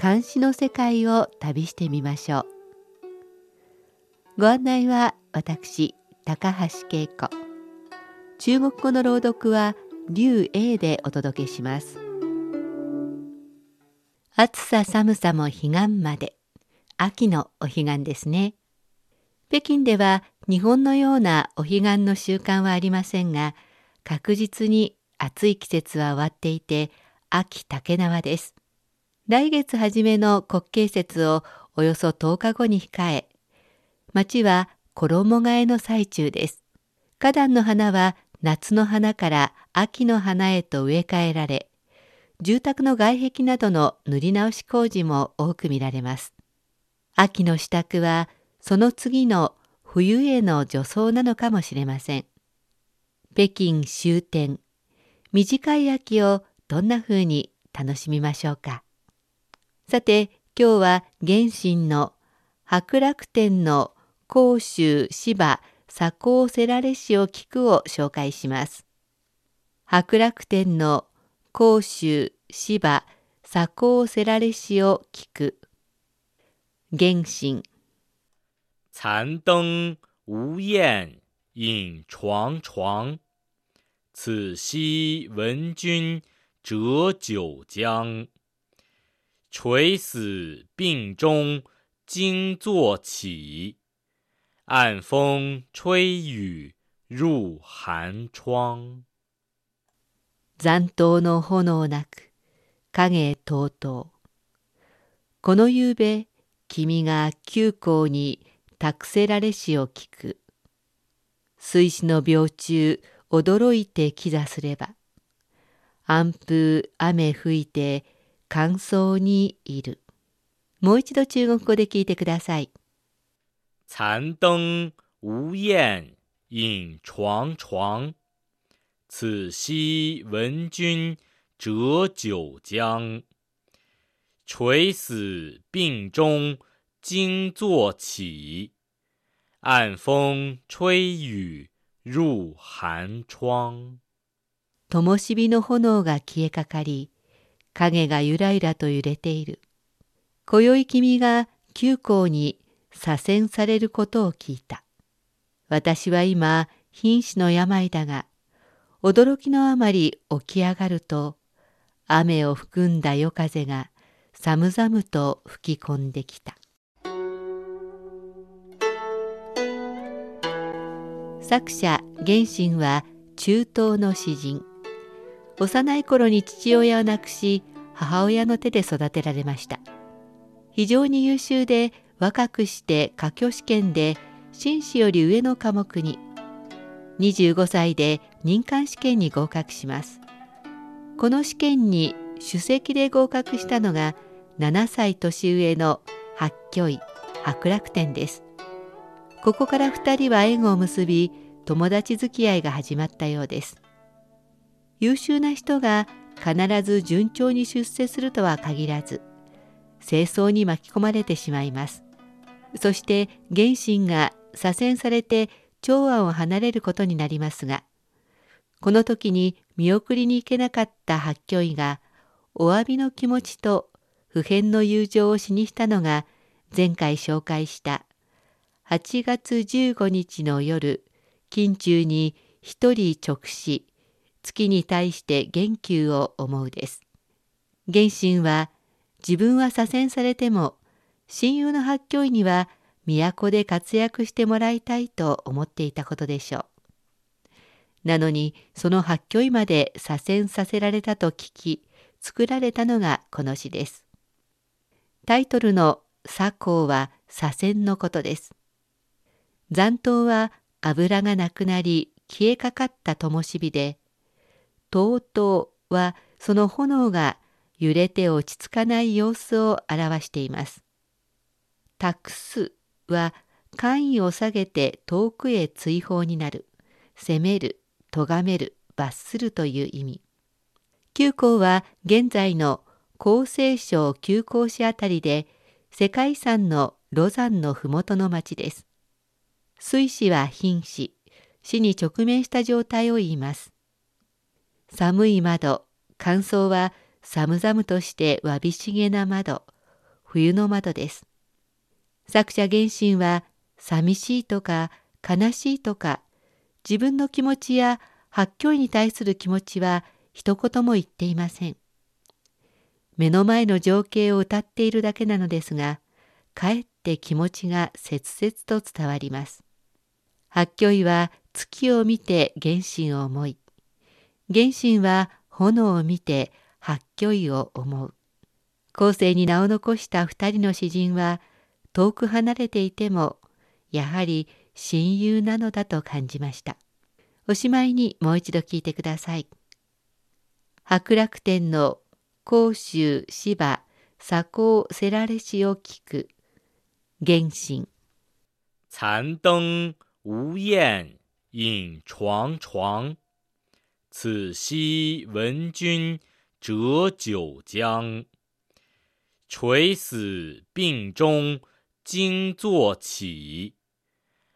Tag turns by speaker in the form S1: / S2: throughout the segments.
S1: 監視の世界を旅してみましょう。ご案内は私高橋恵子。中国語の朗読は劉英でお届けします。暑さ寒さも彼岸まで。秋のお彼岸ですね。北京では日本のようなお彼岸の習慣はありませんが確実に暑い季節は終わっていて秋竹縄です。来月初めの国慶節をおよそ10日後に控え町は衣替えの最中です。花壇の花は夏の花から秋の花へと植え替えられ住宅の外壁などの塗り直し工事も多く見られます。秋の支度はその次の冬への助走なのかもしれません。北京終点短い秋をどんな風に楽しみましょうか？さて今日は原神の白楽天の甲州芝左高せられしを聞くを紹介します。白楽天の甲州芝左高せられしを聞く。原神。
S2: 残灯无厌影幢幢，此夕闻君折九江。垂死病中惊坐起。暗风吹雨入寒窗。
S1: 残党の炎なく影とうとう。この夕べ君が旧校に託せられしを聞く。水死の病中驚いて気座すれば。安風雨吹いて乾燥にいる。もう一度中国語で聞いてください。
S2: 残灯无厌影幢幢，此夕闻君折九江。垂死病中惊坐起，暗风吹雨入寒窗。
S1: 灯火の炎が消えかかり、影がゆらゆらと揺れている。今宵君が旧校に左遷されることを聞いた。私は今、瀕死の病だが、驚きのあまり起き上がると、雨を含んだ夜風が寒々と吹き込んできた。作者原神は中東の詩人幼い頃に父親を亡くし母親の手で育てられました。非常に優秀で若くして科挙試験で紳士より上の科目に25歳で任官試験に合格します。この試験に首席で合格したのが7歳年上の八虚位白楽天です。ここから2人は縁を結び友達付き合いが始まったようです。優秀な人が必ず順調に出世するとは限らず清掃に巻き込まれてしまいます。そして原神が左遷されて長安を離れることになりますがこの時に見送りに行けなかった八虚位がお詫びの気持ちと普遍の友情を詩にしたのが前回紹介した8月15日の夜近中に一人直視。月に対して言及を思うです。原神は自分は左遷されても親友の八教医には都で活躍してもらいたいと思っていたことでしょう。なのにその八教医まで左遷させられたと聞き作られたのがこの詩です。タイトルの「左近」は左遷のことです。残党は油がなくなり消えかかった灯火で「とうとう」はその炎が揺れて落ち着かない様子を表しています。託すは官位を下げて遠くへ追放になる、責める、咎める、罰するという意味。旧校は現在の厚生省旧校市あたりで世界遺産のロザンの麓の町です。水死は瀕死、死に直面した状態を言います。寒い窓、乾燥は寒々としてわびしげな窓、冬の窓です。作者原神は寂しいとか悲しいとか自分の気持ちや発狂に対する気持ちは一言も言っていません。目の前の情景を歌っているだけなのですが、かえって気持ちが切々と伝わります。発狂は月を見て原神を思い、原神は炎を見て発狂医を思う。後世に名を残した二人の詩人は、遠く離れていてもやはり親友なのだと感じました。おしまいにもう一度聞いてください。白楽天の甲州芝左高せられしを聞く。原神。
S2: 残灯无厌影幢幢此夕闻君折九江垂死病中惊坐起，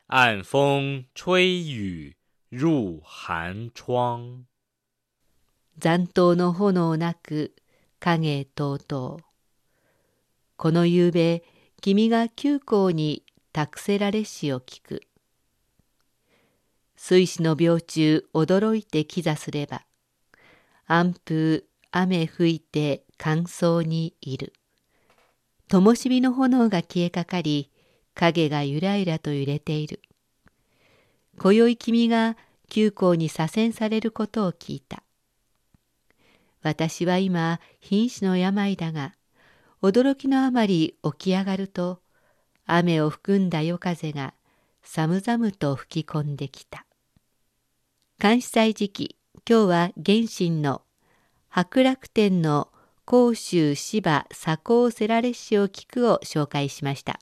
S2: 暗风吹雨入寒窗。
S1: 残灯の炎なく影とうとう。この夕べ君が旧校に託せられしを聞く。水死の病中驚いて気座すれば、安風雨吹いて乾燥にいる。灯火の炎が消えかかり影がゆらゆらと揺れている。今宵君が旧校に左遷されることを聞いた。私は今瀕死の病だが驚きのあまり起き上がると雨を含んだ夜風が寒々と吹き込んできた。監視祭時期今日は原神の白楽天の甲州芝左高セラレッシを聞くを紹介しました。